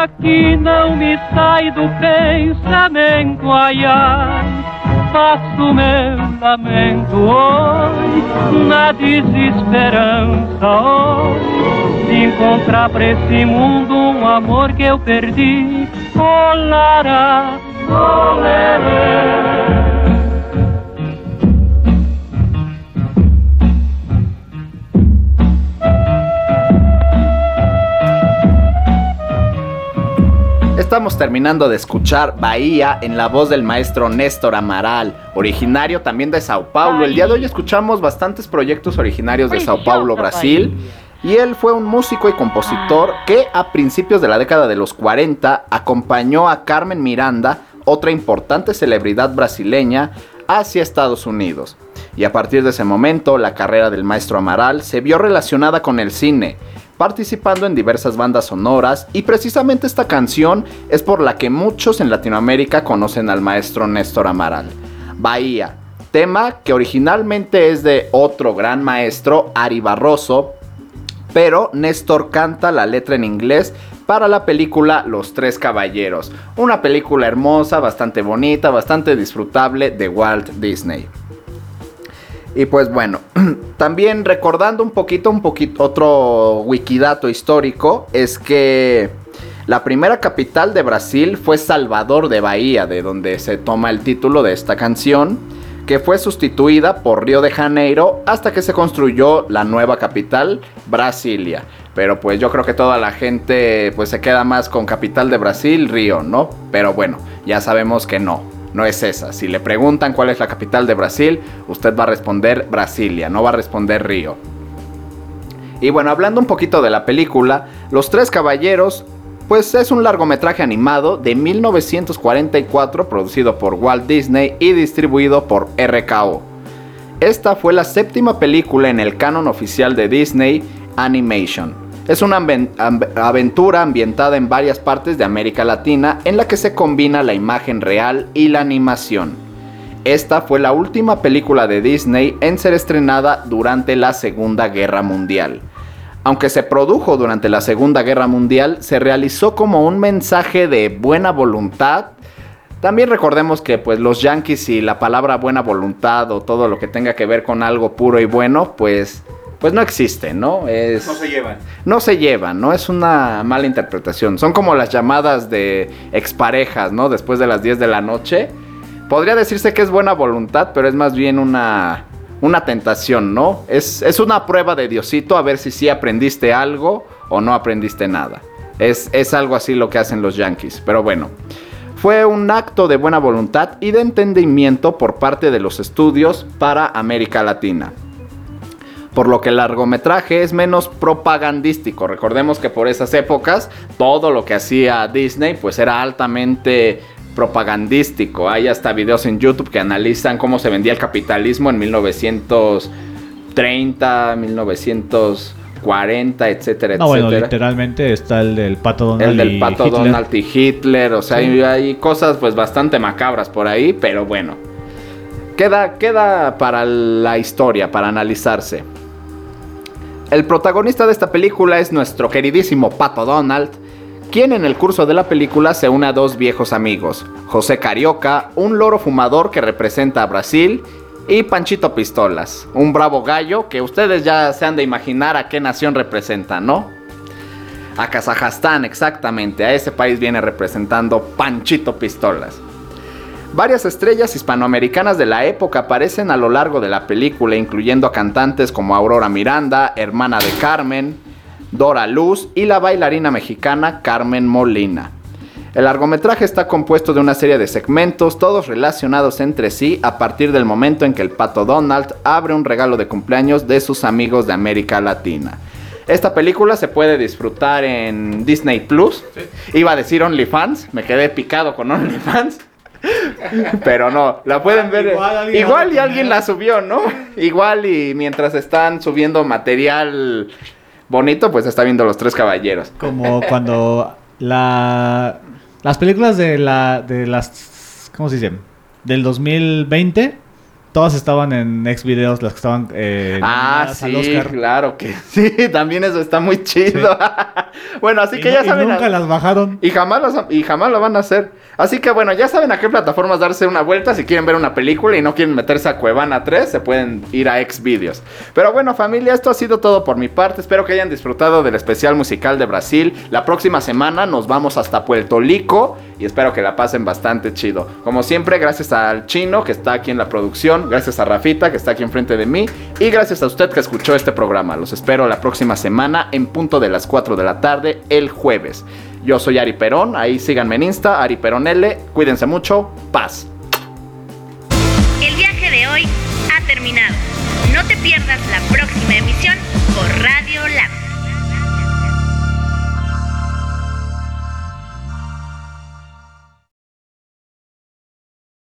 Bahia que sai do pensamento, ai, ai, faço meu lamento hoje, na desesperança hoje, de encontrar pra esse mundo um amor que eu perdi. Olará, olerê. Estamos terminando de escuchar Bahía en la voz del maestro Néstor Amaral, originario también de Sao Paulo. El día de hoy escuchamos bastantes proyectos originarios de Sao Paulo, Brasil. Y él fue un músico y compositor que a principios de la década de los 40 acompañó a Carmen Miranda, otra importante celebridad brasileña, hacia Estados Unidos. Y a partir de ese momento, la carrera del maestro Amaral se vio relacionada con el cine, participando en diversas bandas sonoras y precisamente esta canción es por la que muchos en Latinoamérica conocen al maestro Néstor Amaral. Bahía, tema que originalmente es de otro gran maestro, Ari Barroso, pero Néstor canta la letra en inglés para la película Los Tres Caballeros, una película hermosa, bastante bonita, bastante disfrutable de Walt Disney. Y pues bueno, también recordando un poquito, un poquito, otro wikidato histórico, es que la primera capital de Brasil fue Salvador de Bahía, de donde se toma el título de esta canción, que fue sustituida por Río de Janeiro hasta que se construyó la nueva capital, Brasilia. Pero pues yo creo que toda la gente pues se queda más con capital de Brasil, Río, ¿no? Pero bueno, ya sabemos que no no es esa. Si le preguntan cuál es la capital de Brasil, usted va a responder Brasilia, no va a responder Río. Y bueno, hablando un poquito de la película, Los Tres Caballeros, pues es un largometraje animado de 1944 producido por Walt Disney y distribuido por RKO. Esta fue la séptima película en el canon oficial de Disney Animation. Es una aventura ambientada en varias partes de América Latina en la que se combina la imagen real y la animación. Esta fue la última película de Disney en ser estrenada durante la Segunda Guerra Mundial. Aunque se produjo durante la Segunda Guerra Mundial, se realizó como un mensaje de buena voluntad. También recordemos que pues los yankees y la palabra buena voluntad o todo lo que tenga que ver con algo puro y bueno, pues pues no existe, ¿no? Es, No se llevan. no se llevan, ¿no? Es una mala interpretación. Son como las llamadas de exparejas, ¿no? Después de las 10 de la noche. Podría decirse que es buena voluntad, pero es más bien una, una tentación, ¿no? Es, es una prueba de Diosito a ver si sí aprendiste algo o no aprendiste nada. Es, es algo así lo que hacen los yankees, pero bueno. Fue un acto de buena voluntad y de entendimiento por parte de los estudios para América Latina por lo que el largometraje es menos propagandístico. Recordemos que por esas épocas todo lo que hacía Disney pues era altamente propagandístico. Hay hasta videos en YouTube que analizan cómo se vendía el capitalismo en 1930, 1940, etcétera, No, bueno, literalmente está el del pato Donald El del y pato Hitler. Donald y Hitler, o sea, Sí. hay cosas pues bastante macabras por ahí, pero bueno. Queda, queda para la historia, para analizarse. El protagonista de esta película es nuestro queridísimo Pato Donald, quien en el curso de la película se une a dos viejos amigos, José Carioca, un loro fumador que representa a Brasil, y Panchito Pistolas, un bravo gallo que ustedes ya se han de imaginar a qué nación representa, ¿no? A Kazajstán, exactamente. A ese país viene representando Panchito Pistolas. Varias estrellas hispanoamericanas de la época aparecen a lo largo de la película, incluyendo a cantantes como Aurora Miranda, hermana de Carmen, Dora Luz y la bailarina mexicana Carmen Molina. El largometraje está compuesto de una serie de segmentos, todos relacionados entre sí a partir del momento en que el pato Donald abre un regalo de cumpleaños de sus amigos de América Latina. Esta película se puede disfrutar en Disney Plus. Iba a decir OnlyFans, me quedé picado con OnlyFans. Pero no, la pueden ver. Igual alguien Igual la y alguien la subió, ¿no? Igual y mientras están subiendo material bonito, pues está viendo los tres caballeros. Como cuando la las películas de la de las ¿cómo se dice? del 2020 todas estaban en X videos, las que estaban eh, Ah, sí, Oscar. claro que sí, también eso está muy chido. bueno, así Y que no- ya y saben. nunca las bajaron. Y jamás, las- y jamás lo van a hacer. Así que bueno, ya saben a qué plataformas darse una vuelta. Si quieren ver una película y no quieren meterse a Cuevana 3, se pueden ir a Xvideos. Pero bueno, familia, esto ha sido todo por mi parte. Espero que hayan disfrutado del especial musical de Brasil. La próxima semana nos vamos hasta Puerto Rico y espero que la pasen bastante chido. Como siempre, gracias al chino que está aquí en la producción, gracias a Rafita que está aquí enfrente de mí y gracias a usted que escuchó este programa. Los espero la próxima semana en punto de las 4 de la tarde el jueves. Yo soy Ari Perón, ahí síganme en Insta, Ari Perón L, cuídense mucho, paz. El viaje de hoy ha terminado. No te pierdas la próxima emisión por